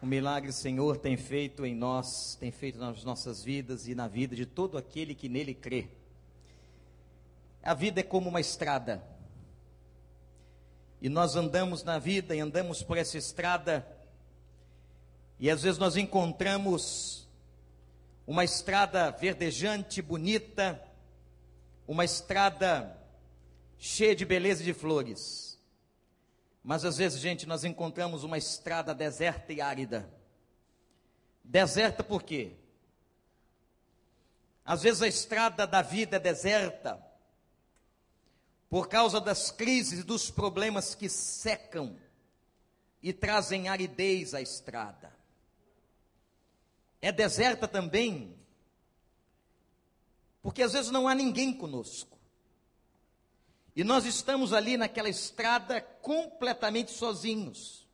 O milagre o Senhor tem feito em nós, tem feito nas nossas vidas e na vida de todo aquele que nele crê. A vida é como uma estrada. E nós andamos na vida e andamos por essa estrada, e às vezes nós encontramos uma estrada verdejante, bonita, uma estrada cheia de beleza e de flores. Mas às vezes, gente, nós encontramos uma estrada deserta e árida. Deserta por quê? Às vezes a estrada da vida é deserta por causa das crises e dos problemas que secam e trazem aridez à estrada. É deserta também porque às vezes não há ninguém conosco. E nós estamos ali naquela estrada completamente sozinhos.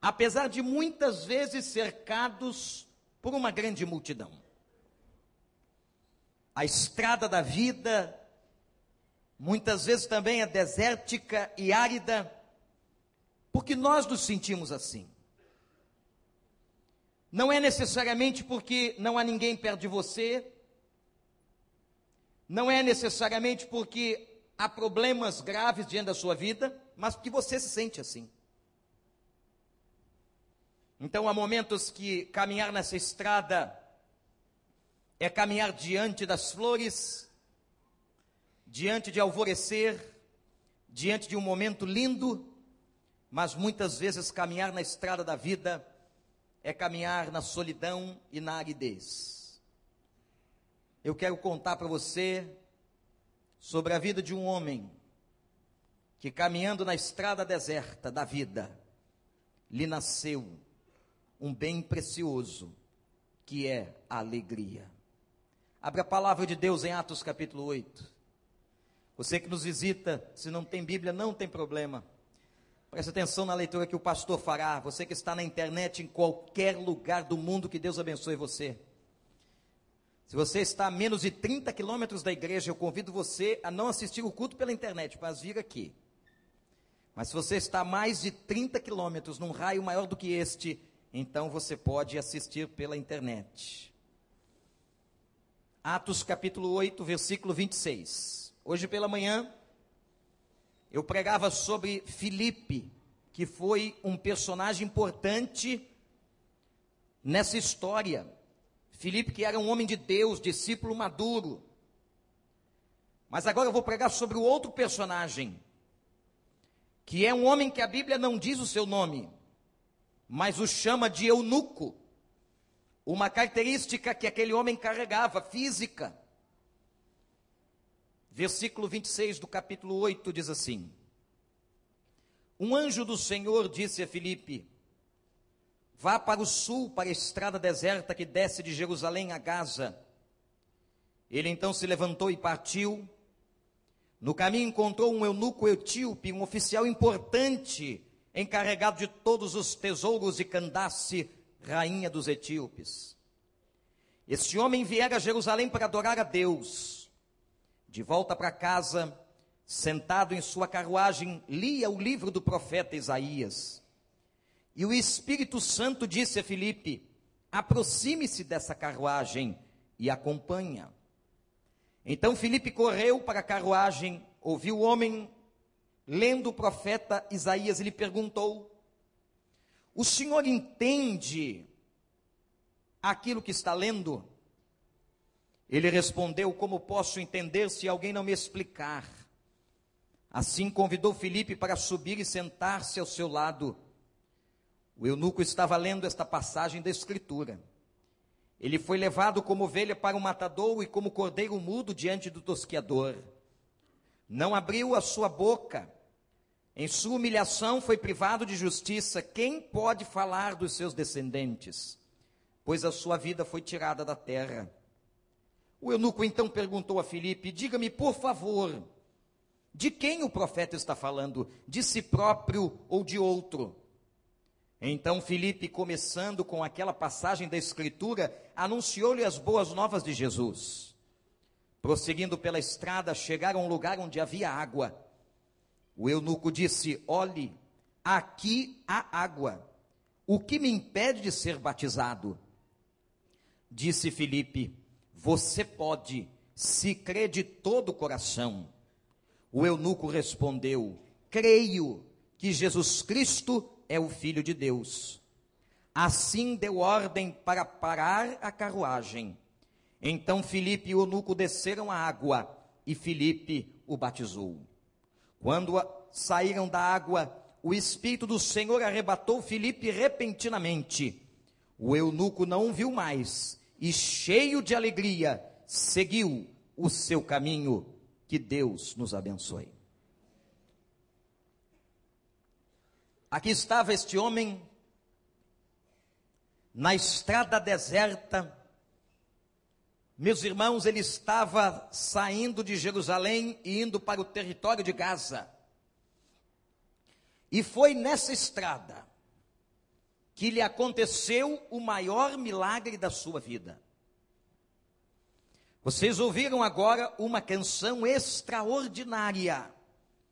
Apesar de muitas vezes cercados por uma grande multidão. A estrada da vida muitas vezes também é desértica e árida, porque nós nos sentimos assim. Não é necessariamente porque não há ninguém perto de você, não é necessariamente porque há problemas graves diante da sua vida, mas porque você se sente assim. Então há momentos que caminhar nessa estrada é caminhar diante das flores, diante de alvorecer, diante de um momento lindo, mas muitas vezes caminhar na estrada da vida é caminhar na solidão e na aridez. Eu quero contar para você sobre a vida de um homem que, caminhando na estrada deserta da vida, lhe nasceu um bem precioso, que é a alegria. Abre a palavra de Deus em Atos capítulo 8. Você que nos visita, se não tem Bíblia, não tem problema. Preste atenção na leitura que o pastor fará. Você que está na internet, em qualquer lugar do mundo, que Deus abençoe você. Se você está a menos de 30 quilômetros da igreja, eu convido você a não assistir o culto pela internet, mas vir aqui. Mas se você está a mais de 30 quilômetros, num raio maior do que este, então você pode assistir pela internet. Atos capítulo 8, versículo 26. Hoje pela manhã, eu pregava sobre Filipe, que foi um personagem importante nessa história. Filipe, que era um homem de Deus, discípulo maduro. Mas agora eu vou pregar sobre o outro personagem, que é um homem que a Bíblia não diz o seu nome, mas o chama de eunuco. Uma característica que aquele homem carregava, física. Versículo 26 do capítulo 8 diz assim: Um anjo do Senhor disse a Filipe: Vá para o sul, para a estrada deserta que desce de Jerusalém a Gaza. Ele então se levantou e partiu. No caminho encontrou um eunuco etíope, um oficial importante, encarregado de todos os tesouros de Candace, rainha dos etíopes. Este homem viera a Jerusalém para adorar a Deus. De volta para casa, sentado em sua carruagem, lia o livro do profeta Isaías. E o Espírito Santo disse a Filipe: aproxime-se dessa carruagem e acompanha. Então Filipe correu para a carruagem, ouviu o homem lendo o profeta Isaías lhe perguntou: O senhor entende aquilo que está lendo? Ele respondeu: Como posso entender se alguém não me explicar? Assim convidou Filipe para subir e sentar-se ao seu lado. O eunuco estava lendo esta passagem da Escritura. Ele foi levado como ovelha para o matador e como cordeiro mudo diante do tosqueador. Não abriu a sua boca. Em sua humilhação foi privado de justiça. Quem pode falar dos seus descendentes? Pois a sua vida foi tirada da terra. O eunuco então perguntou a Filipe: Diga-me, por favor, de quem o profeta está falando? De si próprio ou de outro? Então Filipe, começando com aquela passagem da Escritura, anunciou-lhe as boas novas de Jesus. Prosseguindo pela estrada, chegaram a um lugar onde havia água. O eunuco disse: Olhe, aqui há água. O que me impede de ser batizado? Disse Filipe: Você pode, se crê de todo o coração. O eunuco respondeu: Creio que Jesus Cristo é o Filho de Deus. Assim deu ordem para parar a carruagem. Então Filipe e o eunuco desceram a água e Filipe o batizou. Quando saíram da água, o Espírito do Senhor arrebatou Filipe repentinamente. O eunuco não viu mais e, cheio de alegria, seguiu o seu caminho. Que Deus nos abençoe. Aqui estava este homem na estrada deserta. Meus irmãos, ele estava saindo de Jerusalém e indo para o território de Gaza. E foi nessa estrada que lhe aconteceu o maior milagre da sua vida. Vocês ouviram agora uma canção extraordinária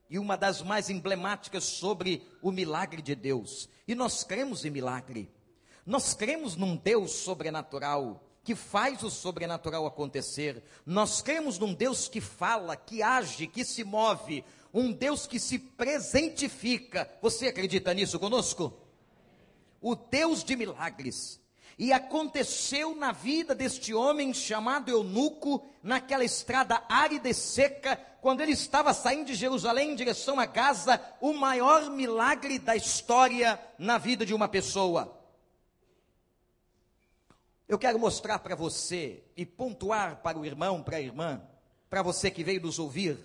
e uma das mais emblemáticas sobre o milagre de Deus. E nós cremos em milagre. Nós cremos num Deus sobrenatural que faz o sobrenatural acontecer. Nós cremos num Deus que fala, que age, que se move, um Deus que se presentifica. Você acredita nisso conosco? O Deus de milagres. E aconteceu na vida deste homem chamado Eunuco, naquela estrada árida e seca, quando ele estava saindo de Jerusalém em direção a Gaza, o maior milagre da história na vida de uma pessoa. Eu quero mostrar para você e pontuar para o irmão, para a irmã, para você que veio nos ouvir,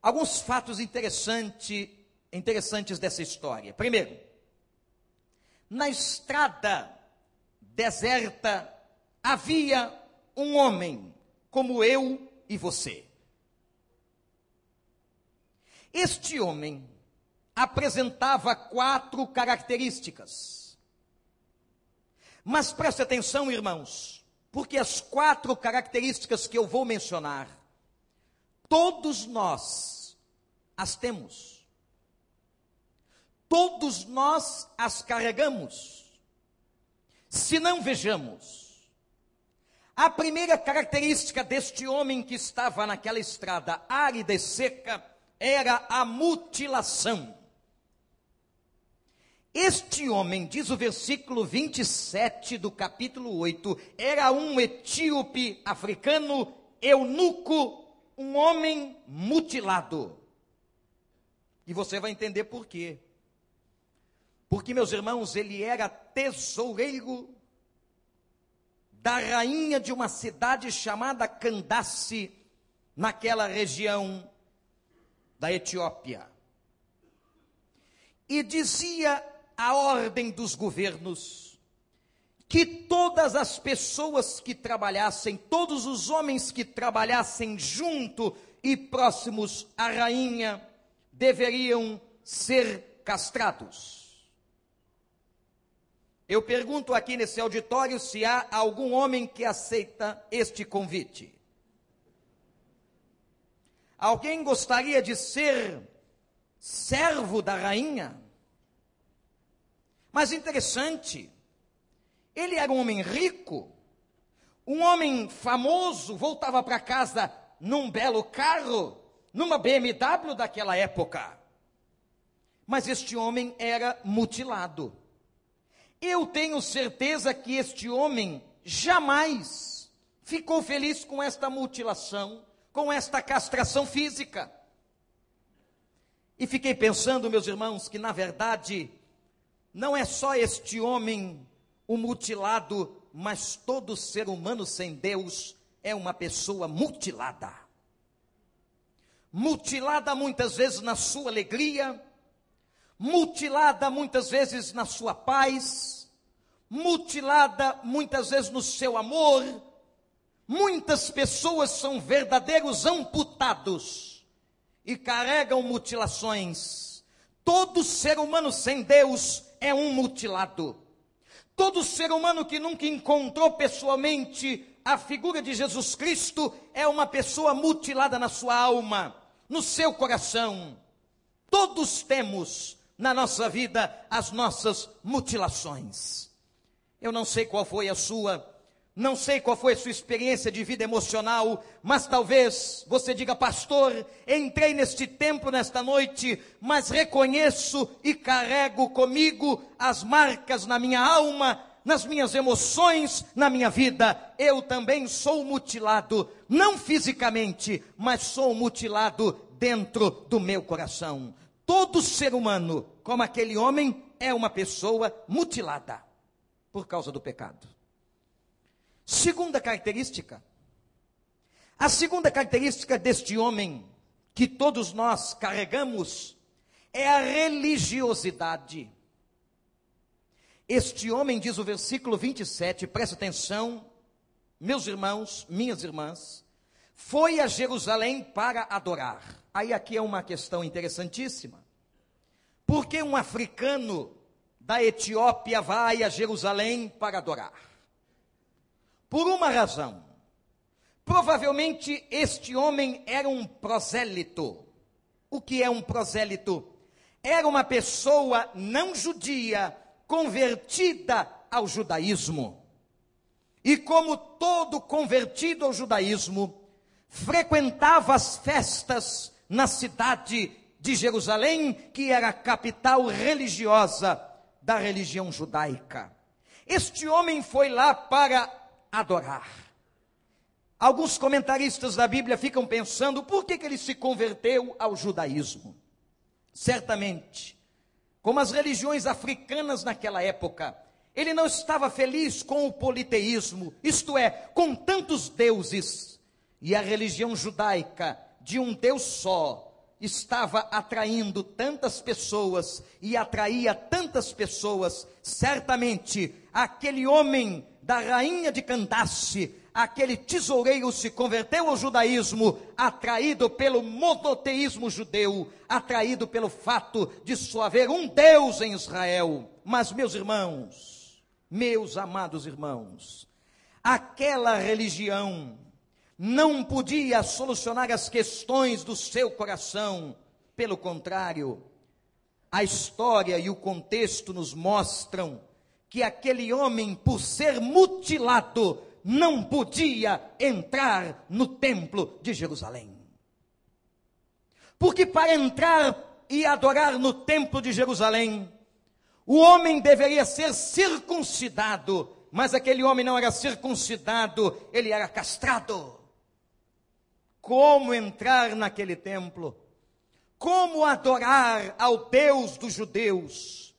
alguns fatos interessante, interessantes dessa história. Primeiro, na estrada deserta havia um homem como eu e você. Este homem apresentava quatro características. Mas preste atenção, irmãos, porque as quatro características que eu vou mencionar, todos nós as temos. Todos nós as carregamos. Se não vejamos, a primeira característica deste homem que estava naquela estrada árida e seca era a mutilação. Este homem, diz o versículo 27 do capítulo 8, era um etíope africano, eunuco, um homem mutilado. E você vai entender por quê. Porque, meus irmãos, ele era tesoureiro da rainha de uma cidade chamada Candace, naquela região da Etiópia. E dizia a ordem dos governos que todas as pessoas que trabalhassem, todos os homens que trabalhassem junto e próximos à rainha, deveriam ser castrados. Eu pergunto aqui nesse auditório se há algum homem que aceita este convite. Alguém gostaria de ser servo da rainha? Mas interessante, ele era um homem rico, um homem famoso, voltava para casa num belo carro, numa BMW daquela época. Mas este homem era mutilado. Eu tenho certeza que este homem jamais ficou feliz com esta mutilação, com esta castração física. E fiquei pensando, meus irmãos, que na verdade não é só este homem o mutilado, mas todo ser humano sem Deus é uma pessoa mutilada. Mutilada muitas vezes na sua alegria, mutilada muitas vezes na sua paz, mutilada muitas vezes no seu amor. Muitas pessoas são verdadeiros amputados e carregam mutilações. Todo ser humano sem Deus é um mutilado. Todo ser humano que nunca encontrou pessoalmente a figura de Jesus Cristo é uma pessoa mutilada na sua alma, no seu coração. Todos temos na nossa vida as nossas mutilações. Eu não sei qual foi a sua, não sei qual foi a sua experiência de vida emocional, mas talvez você diga, pastor, entrei neste tempo nesta noite, mas reconheço e carrego comigo as marcas na minha alma, nas minhas emoções, na minha vida. Eu também sou mutilado, não fisicamente, mas sou mutilado dentro do meu coração. Todo ser humano, como aquele homem, é uma pessoa mutilada por causa do pecado. Segunda característica. A segunda característica deste homem, que todos nós carregamos, é a religiosidade. Este homem, diz o versículo 27, presta atenção, meus irmãos, minhas irmãs, foi a Jerusalém para adorar. Aí aqui é uma questão interessantíssima. Por que um africano da Etiópia vai a Jerusalém para adorar? Por uma razão. Provavelmente este homem era um prosélito. O que é um prosélito? Era uma pessoa não judia convertida ao judaísmo. E como todo convertido ao judaísmo, frequentava as festas na cidade de Jerusalém, que era a capital religiosa da religião judaica. Este homem foi lá para adorar. Alguns comentaristas da Bíblia ficam pensando por que, que ele se converteu ao judaísmo. Certamente, como as religiões africanas naquela época, ele não estava feliz com o politeísmo, isto é, com tantos deuses. E a religião judaica de um Deus só estava atraindo tantas pessoas e atraía tantas pessoas, certamente aquele homem da rainha de Candace, aquele tesoureiro se converteu ao judaísmo, atraído pelo monoteísmo judeu, atraído pelo fato de só haver um Deus em Israel. Mas, meus irmãos, meus amados irmãos, aquela religião não podia solucionar as questões do seu coração. Pelo contrário, a história e o contexto nos mostram que aquele homem, por ser mutilado, não podia entrar no templo de Jerusalém. Porque para entrar e adorar no templo de Jerusalém, o homem deveria ser circuncidado, mas aquele homem não era circuncidado, ele era castrado como entrar naquele templo, como adorar ao Deus dos judeus.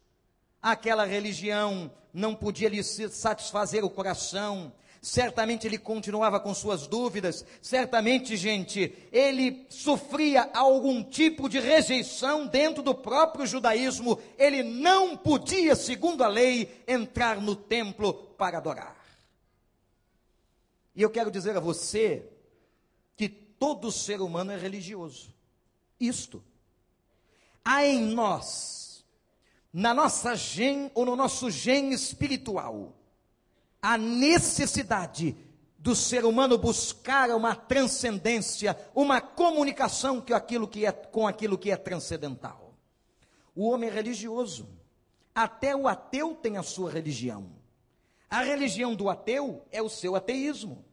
Aquela religião não podia lhe satisfazer o coração, certamente ele continuava com suas dúvidas, certamente, gente, ele sofria algum tipo de rejeição dentro do próprio judaísmo, ele não podia, segundo a lei, entrar no templo para adorar. E eu quero dizer a você todo ser humano é religioso. Isto. Há em nós, na nossa gen ou no nosso gen espiritual, a necessidade do ser humano buscar uma transcendência, uma comunicação que aquilo que é, com aquilo que é transcendental. O homem é religioso. Até o ateu tem a sua religião. A religião do ateu é o seu ateísmo.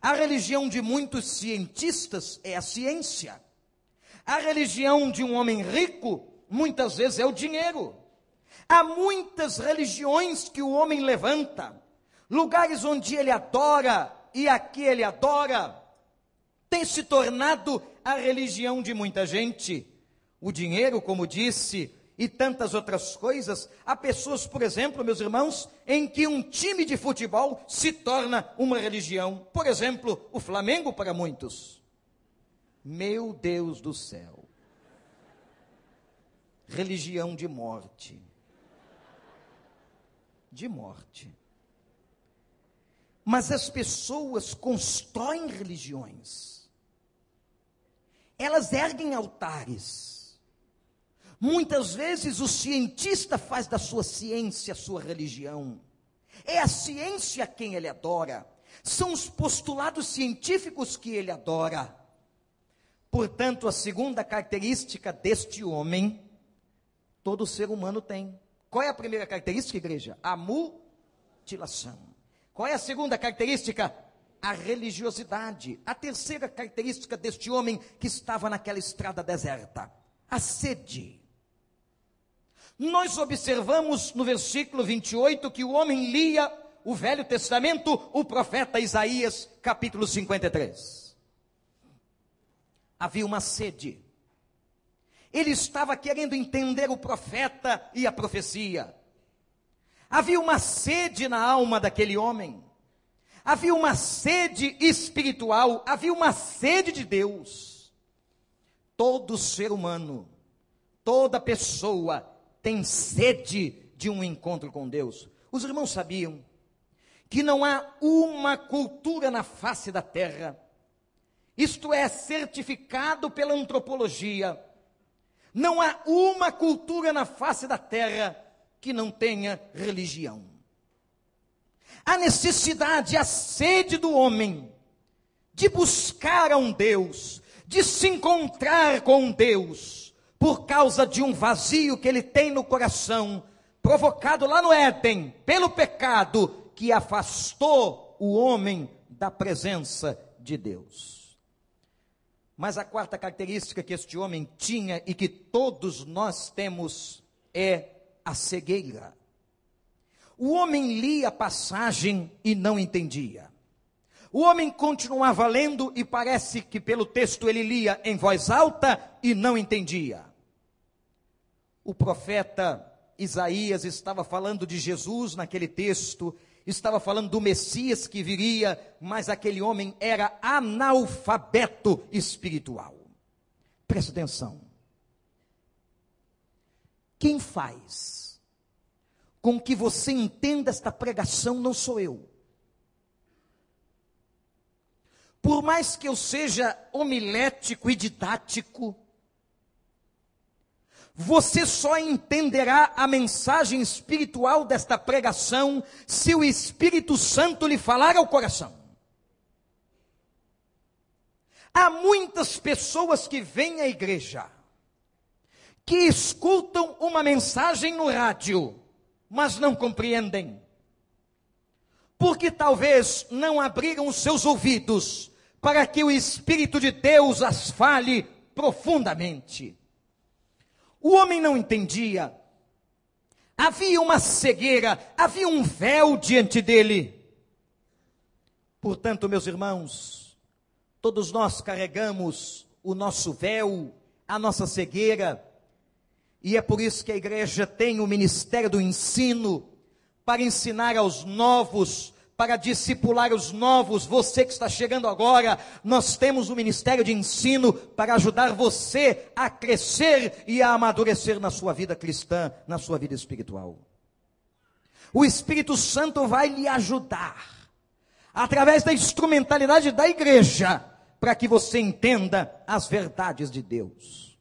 A religião de muitos cientistas é a ciência. A religião de um homem rico, muitas vezes, é o dinheiro. Há muitas religiões que o homem levanta, lugares onde ele adora e aqui ele adora, tem se tornado a religião de muita gente. O dinheiro, como disse, e tantas outras coisas. Há pessoas, por exemplo, meus irmãos, em que um time de futebol se torna uma religião. Por exemplo, o Flamengo para muitos. Meu Deus do céu. Religião de morte. De morte. Mas as pessoas constroem religiões. Elas erguem altares Muitas vezes o cientista faz da sua ciência sua religião. É a ciência quem ele adora. São os postulados científicos que ele adora. Portanto, a segunda característica deste homem Todo ser humano tem. Qual é a primeira característica, igreja? A mutilação. Qual é a segunda característica? A religiosidade. A terceira característica deste homem que estava naquela estrada deserta: a sede. Nós observamos no versículo 28 que o homem lia o Velho Testamento, o profeta Isaías, capítulo 53. Havia uma sede. Ele estava querendo entender o profeta e a profecia. Havia uma sede na alma daquele homem. Havia uma sede espiritual, havia uma sede de Deus. Todo ser humano, toda pessoa tem sede de um encontro com Deus. Os irmãos sabiam que não há uma cultura na face da terra, isto é certificado pela antropologia, não há uma cultura na face da terra que não tenha religião. A necessidade, a sede do homem de buscar a um Deus, de se encontrar com Deus, por causa de um vazio que ele tem no coração, provocado lá no Éden, pelo pecado que afastou o homem da presença de Deus. Mas a quarta característica que este homem tinha e que todos nós temos é a cegueira. O homem lia a passagem e não entendia. O homem continuava lendo e parece que pelo texto ele lia em voz alta e não entendia. O profeta Isaías estava falando de Jesus naquele texto, estava falando do Messias que viria, mas aquele homem era analfabeto espiritual. Presta atenção. Quem faz com que você entenda esta pregação não sou eu. Por mais que eu seja homilético e didático, você só entenderá a mensagem espiritual desta pregação se o Espírito Santo lhe falar ao coração. Há muitas pessoas que vêm à igreja, que escutam uma mensagem no rádio, mas não compreendem. Porque talvez não abriram os seus ouvidos para que o Espírito de Deus as fale profundamente. O homem não entendia. Havia uma cegueira, havia um véu diante dele. Portanto, meus irmãos, todos nós carregamos o nosso véu, a nossa cegueira, e é por isso que a igreja tem o ministério do ensino para ensinar aos novos para discipular os novos, você que está chegando agora, nós temos o um ministério de ensino para ajudar você a crescer e a amadurecer na sua vida cristã, na sua vida espiritual. O Espírito Santo vai lhe ajudar, através da instrumentalidade da igreja, para que você entenda as verdades de Deus.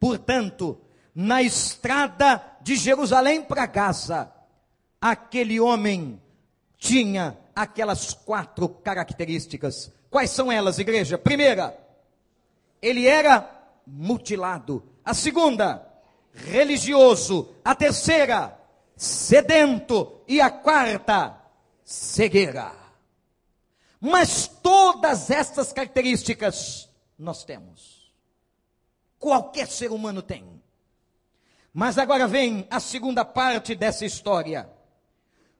Portanto, na estrada de Jerusalém para Gaza, aquele homem tinha aquelas quatro características. Quais são elas, igreja? Primeira, ele era mutilado. A segunda, religioso. A terceira, sedento. E a quarta, cegueira. Mas todas estas características nós temos. Qualquer ser humano tem. Mas agora vem a segunda parte dessa história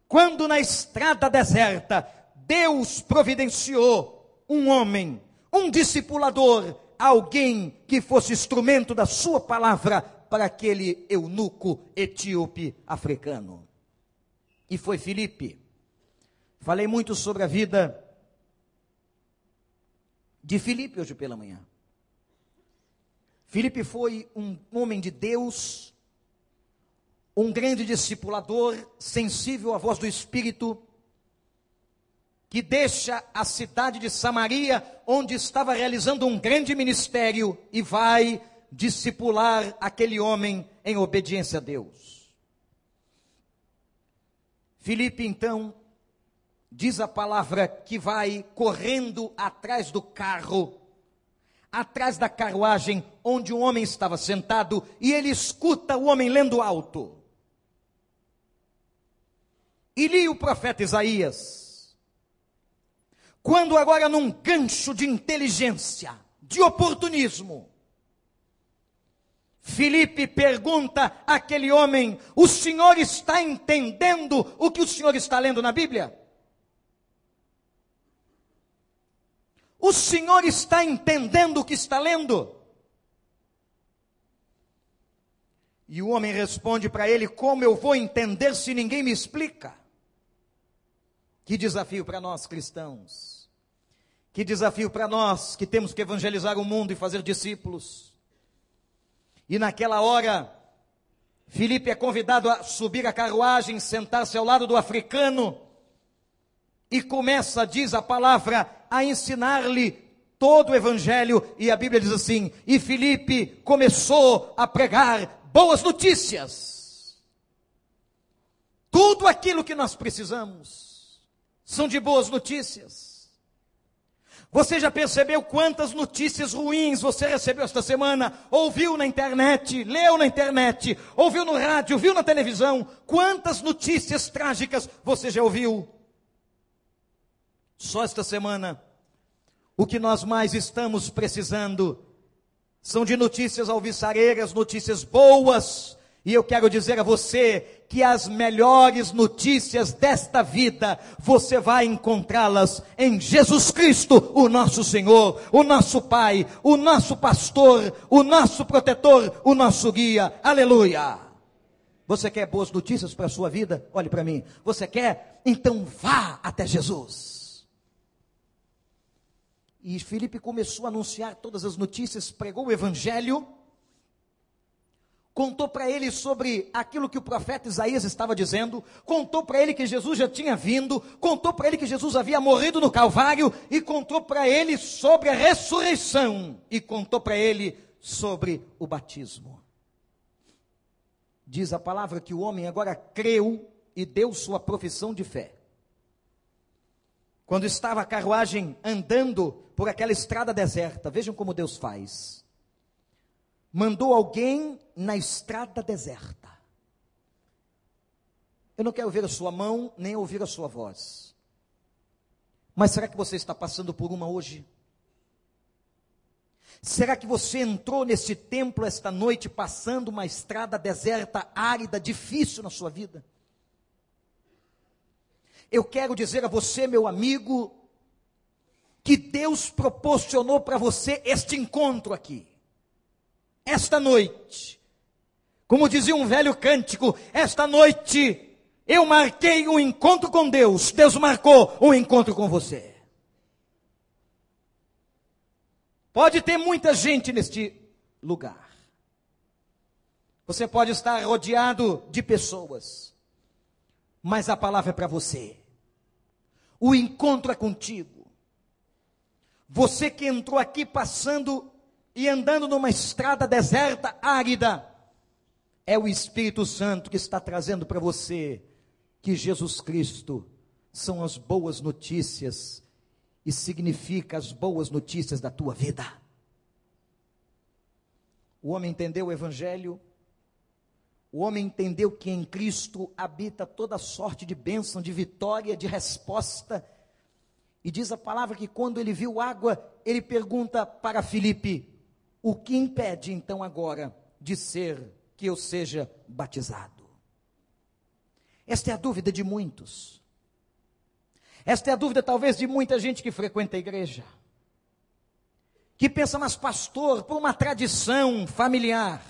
quando na estrada deserta, Deus providenciou um homem, um discipulador, alguém que fosse instrumento da sua palavra para aquele eunuco etíope africano. E foi Filipe. Falei muito sobre a vida de Filipe hoje pela manhã. Filipe foi um homem de Deus, um grande discipulador, sensível à voz do Espírito, que deixa a cidade de Samaria, onde estava realizando um grande ministério, e vai discipular aquele homem em obediência a Deus. Filipe, então, diz a palavra que vai correndo atrás do carro, atrás da carruagem onde um homem estava sentado e ele escuta o homem lendo alto. E li o profeta Isaías. Quando agora num gancho de inteligência, de oportunismo, Filipe pergunta àquele homem: O senhor está entendendo o que o senhor está lendo na Bíblia? O senhor está entendendo o que está lendo? E o homem responde para ele: Como eu vou entender se ninguém me explica? Que desafio para nós cristãos. Que desafio para nós que temos que evangelizar o mundo e fazer discípulos. E naquela hora, Filipe é convidado a subir a carruagem, sentar-se ao lado do africano e começa, diz a palavra, a ensinar-lhe todo o evangelho, e a Bíblia diz assim: e Filipe começou a pregar boas notícias. Tudo aquilo que nós precisamos são de boas notícias. Você já percebeu quantas notícias ruins você recebeu esta semana? Ouviu na internet, leu na internet, ouviu no rádio, viu na televisão? Quantas notícias trágicas você já ouviu? Só esta semana, o que nós mais estamos precisando são de notícias alvissareiras, notícias boas. E eu quero dizer a você que as melhores notícias desta vida você vai encontrá-las em Jesus Cristo, o nosso Senhor, o nosso Pai, o nosso pastor, o nosso protetor, o nosso guia. Aleluia! Você quer boas notícias para a sua vida? Olhe para mim. Você quer? Então vá até Jesus. E Felipe começou a anunciar todas as notícias, pregou o evangelho, contou para ele sobre aquilo que o profeta Isaías estava dizendo, contou para ele que Jesus já tinha vindo, contou para ele que Jesus havia morrido no Calvário e contou para ele sobre a ressurreição e contou para ele sobre o batismo. Diz a palavra que o homem agora creu e deu sua profissão de fé. Quando estava a carruagem andando por aquela estrada deserta, vejam como Deus faz. Mandou alguém na estrada deserta. Eu não quero ver a sua mão, nem ouvir a sua voz. Mas será que você está passando por uma hoje? Será que você entrou nesse templo esta noite passando uma estrada deserta, árida, difícil na sua vida? Eu quero dizer a você, meu amigo, que Deus proporcionou para você este encontro aqui, esta noite. Como dizia um velho cântico, esta noite eu marquei um encontro com Deus, Deus marcou um encontro com você. Pode ter muita gente neste lugar. Você pode estar rodeado de pessoas mas a palavra é para você. O encontro é contigo. Você que entrou aqui passando e andando numa estrada deserta, árida, é o Espírito Santo que está trazendo para você que Jesus Cristo são as boas notícias e significa as boas notícias da tua vida. O homem entendeu o Evangelho, o homem entendeu que em Cristo habita toda sorte de bênção, de vitória, de resposta. E diz a palavra que quando ele viu água, ele pergunta para Filipe: O que impede então agora de ser que eu seja batizado? Esta é a dúvida de muitos. Esta é a dúvida, talvez, de muita gente que frequenta a igreja. Que pensa, mas pastor, por uma tradição familiar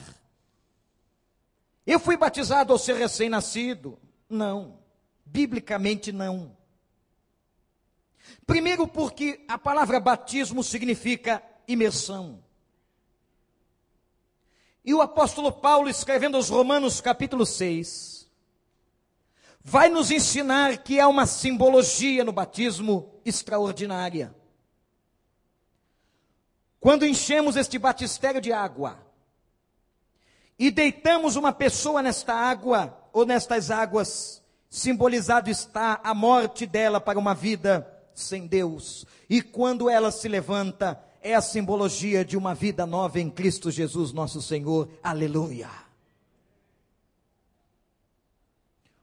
eu fui batizado ao ser recém-nascido? Não. Biblicamente não. Primeiro, porque a palavra batismo significa imersão. E o apóstolo Paulo, escrevendo aos Romanos, capítulo 6, vai nos ensinar que há uma simbologia no batismo extraordinária. Quando enchemos este batistério de água, e deitamos uma pessoa nesta água ou nestas águas, simbolizado está a morte dela para uma vida sem Deus. E quando ela se levanta, é a simbologia de uma vida nova em Cristo Jesus, nosso Senhor. Aleluia.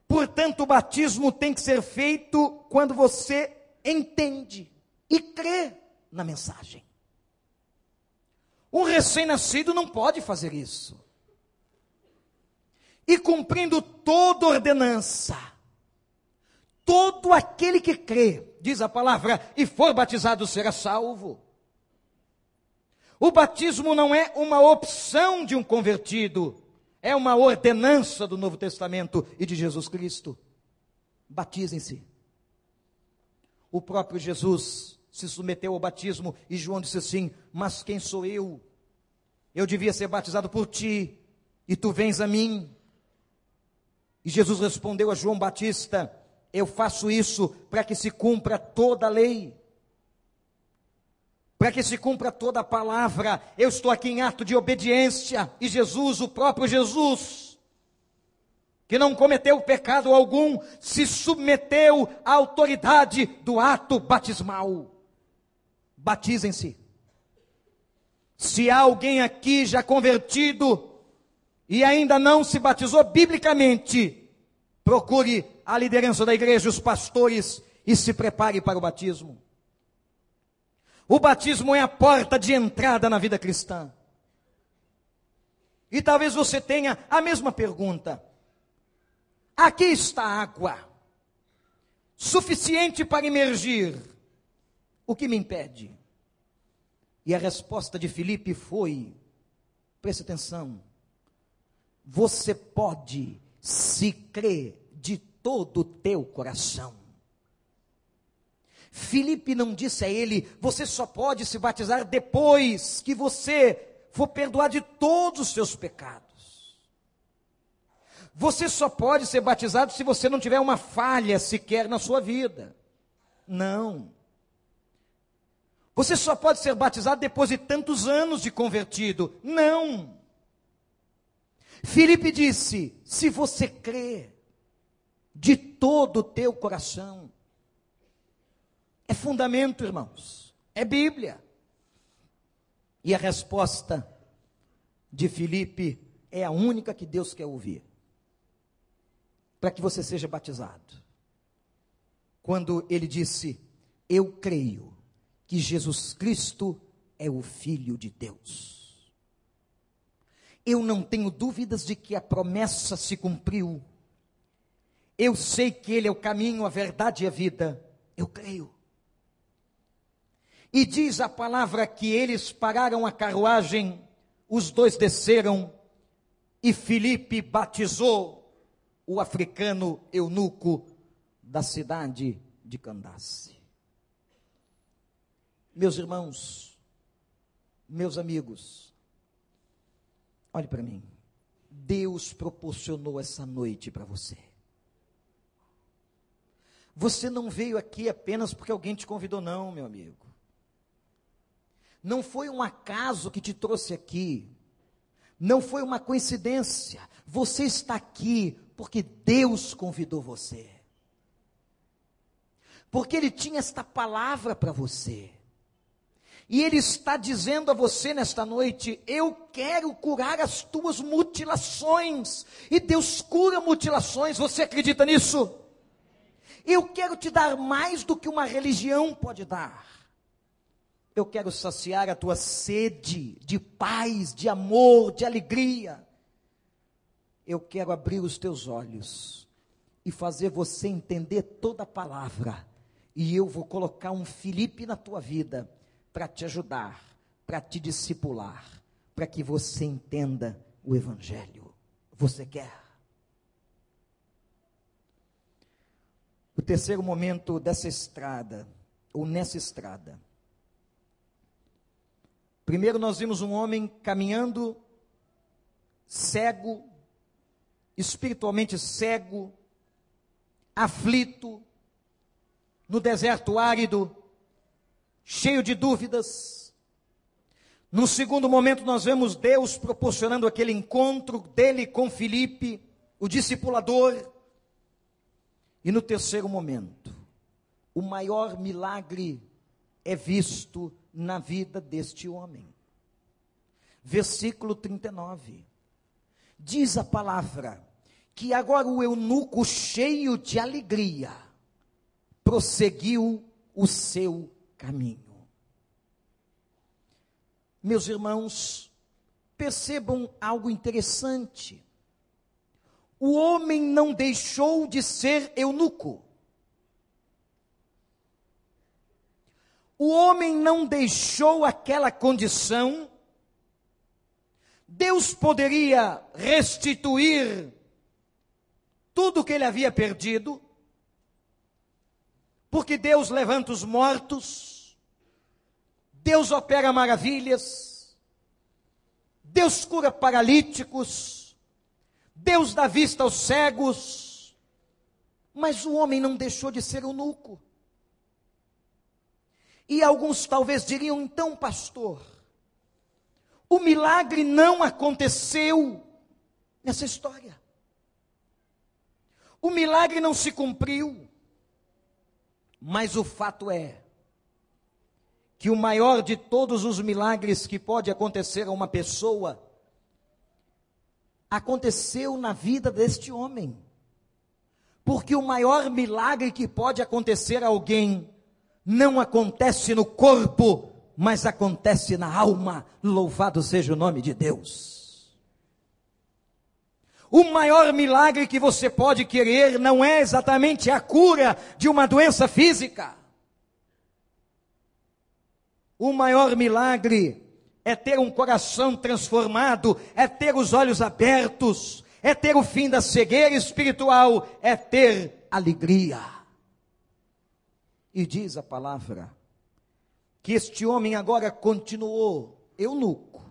Portanto, o batismo tem que ser feito quando você entende e crê na mensagem. Um recém-nascido não pode fazer isso. E cumprindo toda ordenança, todo aquele que crê, diz a palavra, e for batizado será salvo. O batismo não é uma opção de um convertido, é uma ordenança do Novo Testamento e de Jesus Cristo. Batizem-se. O próprio Jesus se submeteu ao batismo e João disse assim: Mas quem sou eu? Eu devia ser batizado por ti e tu vens a mim. E Jesus respondeu a João Batista: Eu faço isso para que se cumpra toda a lei para que se cumpra toda a palavra. Eu estou aqui em ato de obediência, e Jesus, o próprio Jesus, que não cometeu pecado algum, se submeteu à autoridade do ato batismal. Batizem-se. Se há alguém aqui já convertido e ainda não se batizou biblicamente, procure a liderança da igreja, os pastores, e se prepare para o batismo. O batismo é a porta de entrada na vida cristã. E talvez você tenha a mesma pergunta. Aqui está água, suficiente para imergir. O que me impede? E a resposta de Filipe foi: preste atenção, você pode se crer de todo o teu coração. Filipe não disse a ele: você só pode se batizar depois que você for perdoado de todos os seus pecados. Você só pode ser batizado se você não tiver uma falha sequer na sua vida. Não. Você só pode ser batizado depois de tantos anos de convertido. Não. Filipe disse: se você crê de todo o teu coração, é fundamento, irmãos. É Bíblia. E a resposta de Filipe é a única que Deus quer ouvir. Para que você seja batizado. Quando ele disse: Eu creio que Jesus Cristo é o Filho de Deus. Eu não tenho dúvidas de que a promessa se cumpriu. Eu sei que Ele é o caminho, a verdade e a vida. Eu creio. E diz a palavra que eles pararam a carruagem, os dois desceram, e Filipe batizou o africano eunuco da cidade de Candace. Meus irmãos, meus amigos, olhe para mim. Deus proporcionou essa noite para você. Você não veio aqui apenas porque alguém te convidou, não, meu amigo. Não foi um acaso que te trouxe aqui. Não foi uma coincidência. Você está aqui porque Deus convidou você. Porque Ele tinha esta palavra para você. E Ele está dizendo a você nesta noite: Eu quero curar as tuas mutilações. E Deus cura mutilações. Você acredita nisso? Eu quero te dar mais do que uma religião pode dar. Eu quero saciar a tua sede de paz, de amor, de alegria. Eu quero abrir os teus olhos e fazer você entender toda a palavra. E eu vou colocar um Felipe na tua vida para te ajudar, para te discipular, para que você entenda o Evangelho. Você quer? O terceiro momento dessa estrada, ou nessa estrada, Primeiro nós vimos um homem caminhando cego, espiritualmente cego, aflito, no deserto árido, cheio de dúvidas. No segundo momento, nós vemos Deus proporcionando aquele encontro dele com Filipe, o discipulador. E no terceiro momento, o maior milagre é visto na vida deste homem. Versículo 39. Diz a palavra que agora o eunuco, cheio de alegria, prosseguiu o seu caminho. Meus irmãos, percebam algo interessante. O homem não deixou de ser eunuco. O homem não deixou aquela condição. Deus poderia restituir tudo o que ele havia perdido, porque Deus levanta os mortos, Deus opera maravilhas, Deus cura paralíticos, Deus dá vista aos cegos, mas o homem não deixou de ser eunuco. E alguns talvez diriam, então, pastor, o milagre não aconteceu nessa história. O milagre não se cumpriu. Mas o fato é que o maior de todos os milagres que pode acontecer a uma pessoa aconteceu na vida deste homem. Porque o maior milagre que pode acontecer a alguém não acontece no corpo, mas acontece na alma. Louvado seja o nome de Deus. O maior milagre que você pode querer não é exatamente a cura de uma doença física. O maior milagre é ter um coração transformado, é ter os olhos abertos, é ter o fim da cegueira espiritual, é ter alegria. E diz a palavra que este homem agora continuou eunuco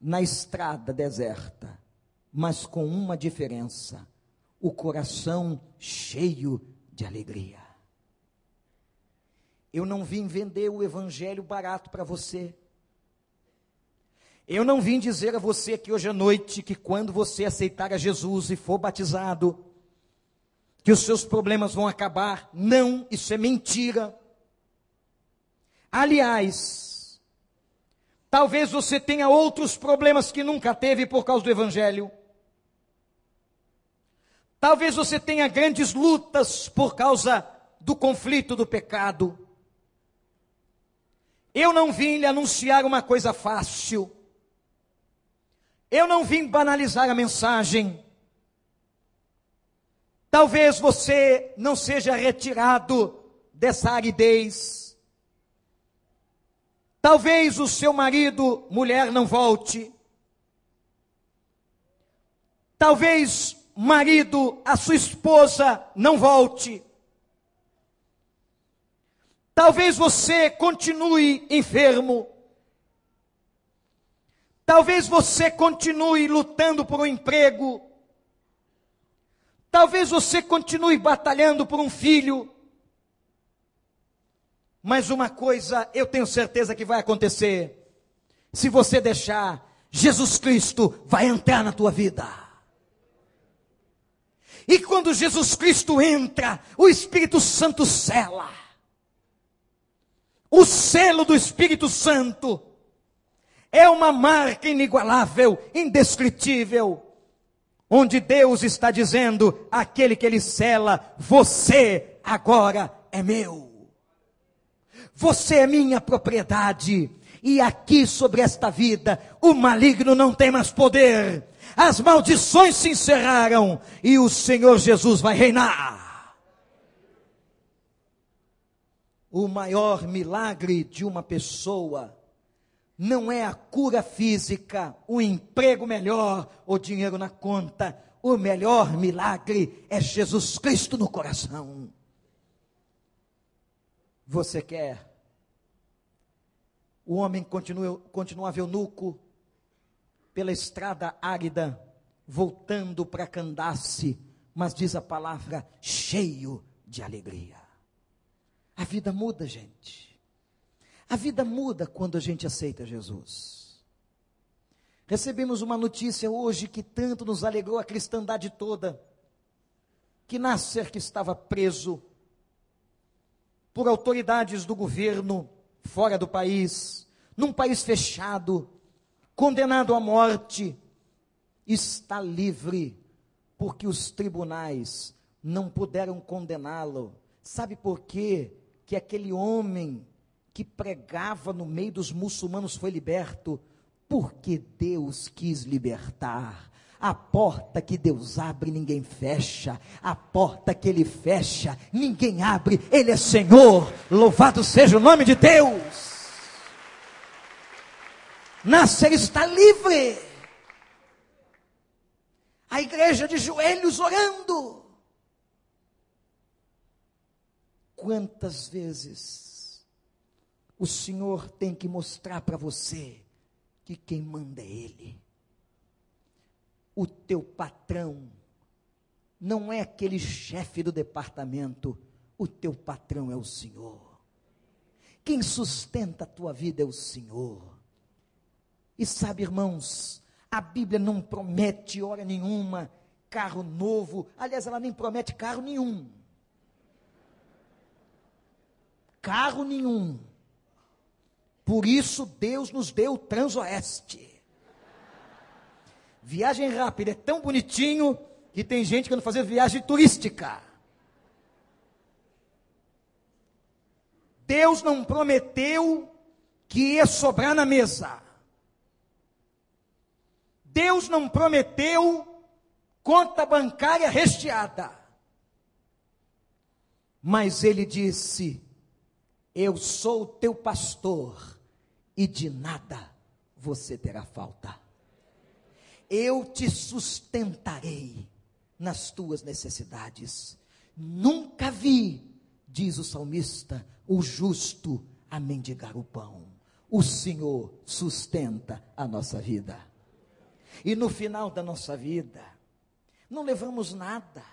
na estrada deserta, mas com uma diferença: o coração cheio de alegria. Eu não vim vender o evangelho barato para você. Eu não vim dizer a você que hoje à noite que quando você aceitar a Jesus e for batizado, que os seus problemas vão acabar. Não, isso é mentira. Aliás, talvez você tenha outros problemas que nunca teve por causa do Evangelho. Talvez você tenha grandes lutas por causa do conflito do pecado. Eu não vim lhe anunciar uma coisa fácil. Eu não vim banalizar a mensagem. Talvez você não seja retirado dessa aridez. Talvez o seu marido, mulher, não volte. Talvez marido, a sua esposa não volte. Talvez você continue enfermo. Talvez você continue lutando por um emprego Talvez você continue batalhando por um filho. Mas uma coisa eu tenho certeza que vai acontecer. Se você deixar, Jesus Cristo vai entrar na tua vida. E quando Jesus Cristo entra, o Espírito Santo sela. O selo do Espírito Santo é uma marca inigualável, indescritível onde Deus está dizendo: aquele que ele cela, você agora é meu. Você é minha propriedade. E aqui sobre esta vida, o maligno não tem mais poder. As maldições se encerraram e o Senhor Jesus vai reinar. O maior milagre de uma pessoa não é a cura física, o emprego melhor, o dinheiro na conta. O melhor milagre é Jesus Cristo no coração. Você quer? O homem continua, continuava eunuco pela estrada árida, voltando para Candace, mas diz a palavra, cheio de alegria. A vida muda, gente. A vida muda quando a gente aceita Jesus. Recebemos uma notícia hoje que tanto nos alegrou a cristandade toda, que Nasser, que estava preso por autoridades do governo, fora do país, num país fechado, condenado à morte, está livre, porque os tribunais não puderam condená-lo. Sabe por quê? Que aquele homem que pregava no meio dos muçulmanos foi liberto? Porque Deus quis libertar. A porta que Deus abre, ninguém fecha. A porta que Ele fecha, ninguém abre. Ele é Senhor. Louvado seja o nome de Deus. Nascer está livre. A igreja de joelhos orando. Quantas vezes o Senhor tem que mostrar para você que quem manda é Ele? O teu patrão não é aquele chefe do departamento, o teu patrão é o Senhor. Quem sustenta a tua vida é o Senhor. E sabe, irmãos, a Bíblia não promete hora nenhuma carro novo. Aliás, ela nem promete carro nenhum. Carro nenhum. Por isso Deus nos deu o Transoeste. Viagem rápida é tão bonitinho que tem gente que não fazer viagem turística. Deus não prometeu que ia sobrar na mesa. Deus não prometeu conta bancária recheada. Mas ele disse: Eu sou o teu pastor e de nada você terá falta. Eu te sustentarei nas tuas necessidades. Nunca vi, diz o salmista, o justo a mendigar o pão. O Senhor sustenta a nossa vida. E no final da nossa vida, não levamos nada.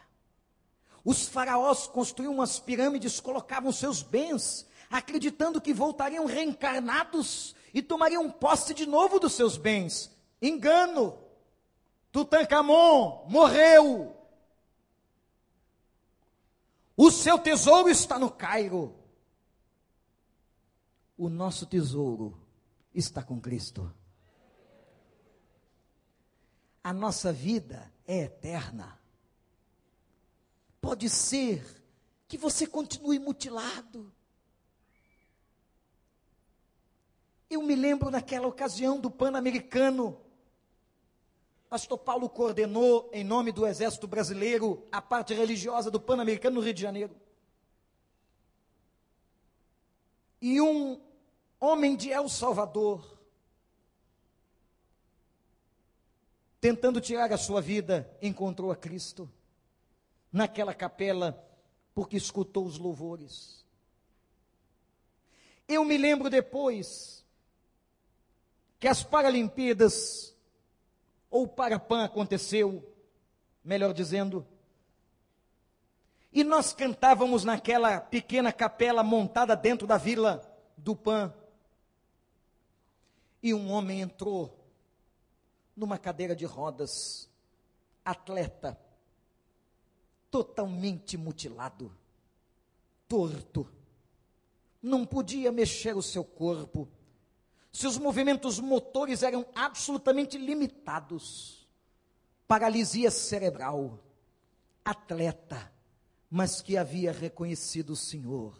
Os faraós construíam as pirâmides, colocavam seus bens, acreditando que voltariam reencarnados e tomariam posse de novo dos seus bens. Engano. Tutankhamon morreu. O seu tesouro está no Cairo. O nosso tesouro está com Cristo a nossa vida é eterna. Pode ser que você continue mutilado. Eu me lembro naquela ocasião do Pan-Americano. Pastor Paulo coordenou, em nome do Exército Brasileiro, a parte religiosa do Pan-Americano no Rio de Janeiro. E um homem de El Salvador, tentando tirar a sua vida, encontrou a Cristo naquela capela, porque escutou os louvores. Eu me lembro depois que as Paralimpíadas, ou Parapan aconteceu, melhor dizendo, e nós cantávamos naquela pequena capela montada dentro da vila do Pan. E um homem entrou numa cadeira de rodas, atleta, totalmente mutilado, torto, não podia mexer o seu corpo, seus movimentos motores eram absolutamente limitados, paralisia cerebral, atleta, mas que havia reconhecido o Senhor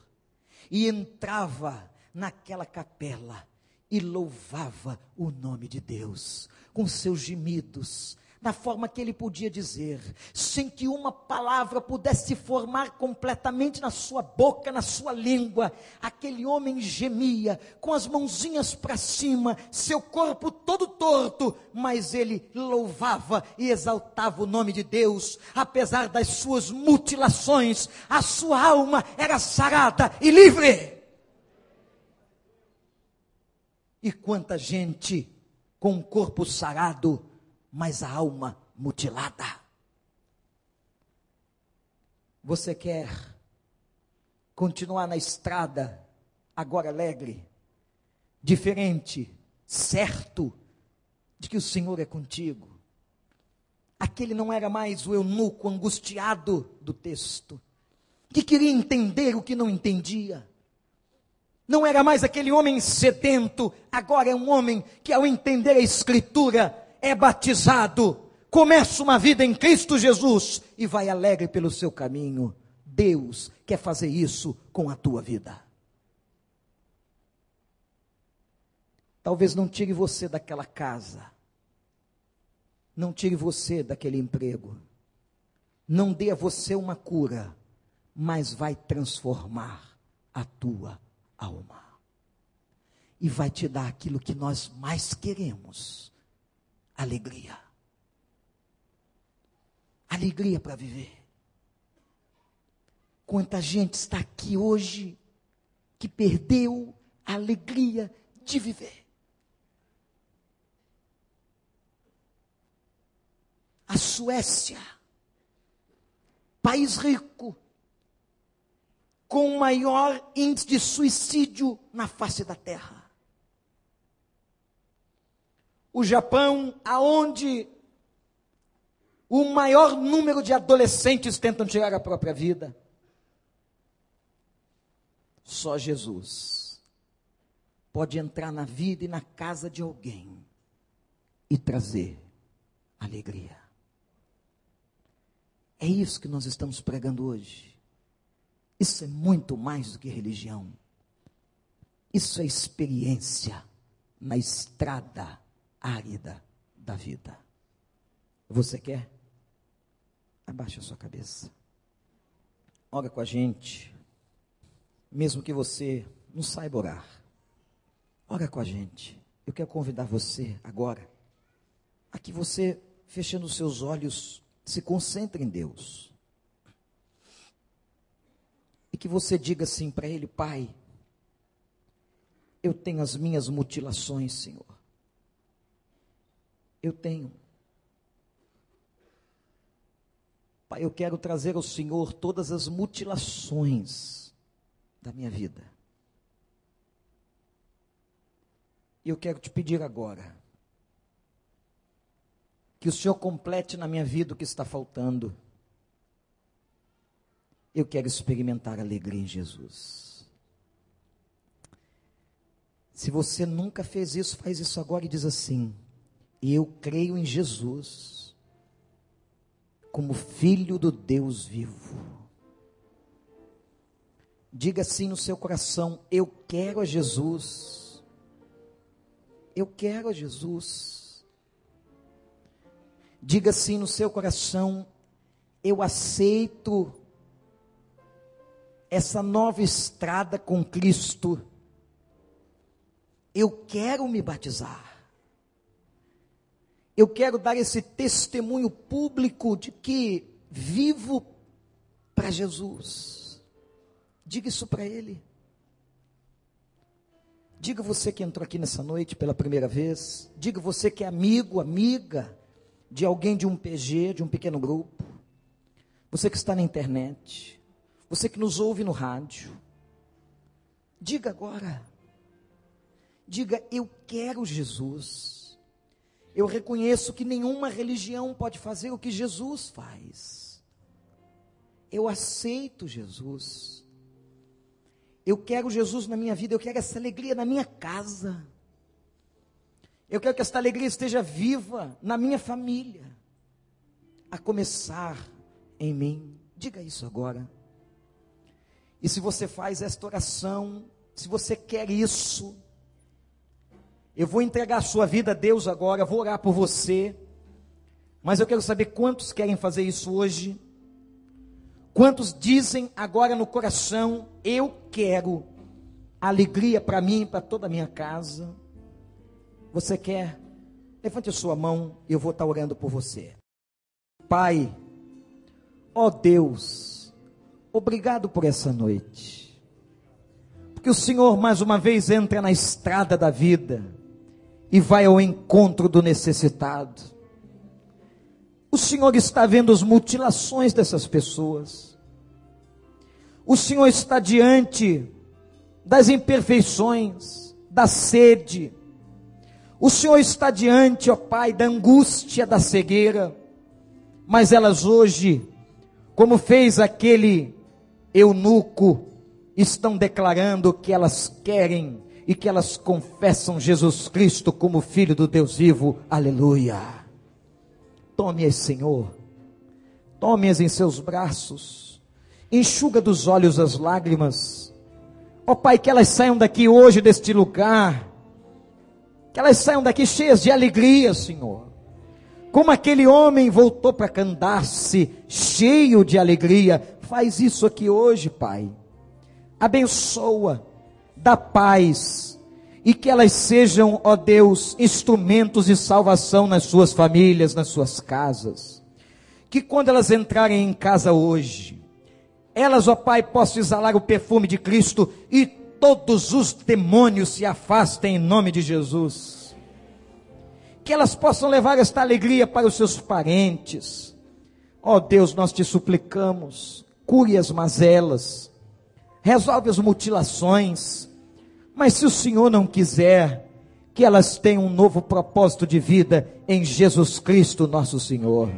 e entrava naquela capela e louvava o nome de Deus com seus gemidos, na forma que ele podia dizer, sem que uma palavra pudesse se formar completamente na sua boca, na sua língua. Aquele homem gemia, com as mãozinhas para cima, seu corpo todo torto, mas ele louvava e exaltava o nome de Deus, apesar das suas mutilações, a sua alma era sarada e livre. E quanta gente com o corpo sarado, mas a alma mutilada. Você quer continuar na estrada, agora alegre, diferente, certo de que o Senhor é contigo? Aquele não era mais o eunuco angustiado do texto, que queria entender o que não entendia Não era mais aquele homem sedento, agora é um homem que, ao entender a Escritura, é batizado, começa uma vida em Cristo Jesus e vai alegre pelo seu caminho. Deus quer fazer isso com a tua vida. Talvez não tire você daquela casa, não tire você daquele emprego, não dê a você uma cura, mas vai transformar a tua alma. E vai te dar aquilo que nós mais queremos: alegria. Alegria para viver. Quanta gente está aqui hoje que perdeu a alegria de viver. A Suécia, país rico, com o maior índice de suicídio na face da terra. O Japão, aonde o maior número de adolescentes tentam tirar a própria vida. Só Jesus pode entrar na vida e na casa de alguém e trazer alegria. É isso que nós estamos pregando hoje. Isso é muito mais do que religião. Isso é experiência na estrada árida da vida. Você quer? Abaixa a sua cabeça. Ora com a gente. Mesmo que você não saiba orar. Ora com a gente. Eu quero convidar você agora a que você, fechando os seus olhos, se concentre em Deus. E que você diga assim para Ele, Pai, eu tenho as minhas mutilações, Senhor. Eu tenho. Pai, eu quero trazer ao Senhor todas as mutilações da minha vida. E eu quero te pedir agora que o Senhor complete na minha vida o que está faltando. Eu quero experimentar alegria em Jesus. Se você nunca fez isso, faz isso agora e diz assim: Eu creio em Jesus como Filho do Deus vivo. Diga assim no seu coração: Eu quero a Jesus. Eu quero a Jesus. Diga assim no seu coração: eu aceito essa nova estrada com Cristo. Eu quero me batizar. Eu quero dar esse testemunho público de que vivo para Jesus. Diga isso para Ele. Diga você que entrou aqui nessa noite pela primeira vez. Diga você que é amigo, amiga de alguém de um PG, de um pequeno grupo, você que está na internet, você que nos ouve no rádio, diga agora, diga: Eu quero Jesus. Eu reconheço que nenhuma religião pode fazer o que Jesus faz. Eu aceito Jesus. Eu quero Jesus na minha vida, eu quero essa alegria na minha casa. Eu quero que esta alegria esteja viva na minha família, a começar em mim. Diga isso agora. E se você faz esta oração, se você quer isso, eu vou entregar a sua vida a Deus agora, vou orar por você. Mas eu quero saber quantos querem fazer isso hoje. Quantos dizem agora no coração: Eu quero alegria para mim e para toda a minha casa. Você quer? Levante a sua mão e eu vou estar orando por você. Pai, ó Deus, obrigado por essa noite. Porque o Senhor mais uma vez entra na estrada da vida e vai ao encontro do necessitado. O Senhor está vendo as mutilações dessas pessoas. O Senhor está diante das imperfeições, da sede, o Senhor está diante, ó Pai, da angústia da cegueira, mas elas hoje, como fez aquele eunuco, estão declarando que elas querem e que elas confessam Jesus Cristo como Filho do Deus vivo. Aleluia. Tome-as, Senhor. Tome-as em seus braços. Enxuga dos olhos as lágrimas. Ó oh, Pai, que elas saiam daqui hoje deste lugar. Que elas saiam daqui cheias de alegria, Senhor. Como aquele homem voltou para Candace, cheio de alegria. Faz isso aqui hoje, Pai. Abençoa da paz e que elas sejam, ó Deus, instrumentos de salvação nas suas famílias, nas suas casas. Que quando elas entrarem em casa hoje, elas, ó Pai, possam exalar o perfume de Cristo e todos os demônios se afastem em nome de Jesus. Que elas possam levar esta alegria para os seus parentes. Ó Deus, nós te suplicamos, cure as mazelas, resolve as mutilações, mas se o Senhor não quiser, que elas tenham um novo propósito de vida em Jesus Cristo, nosso Senhor.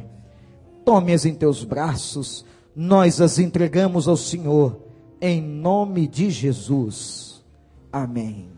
Tome-as em teus braços, nós as entregamos ao Senhor, em nome de Jesus. Amém.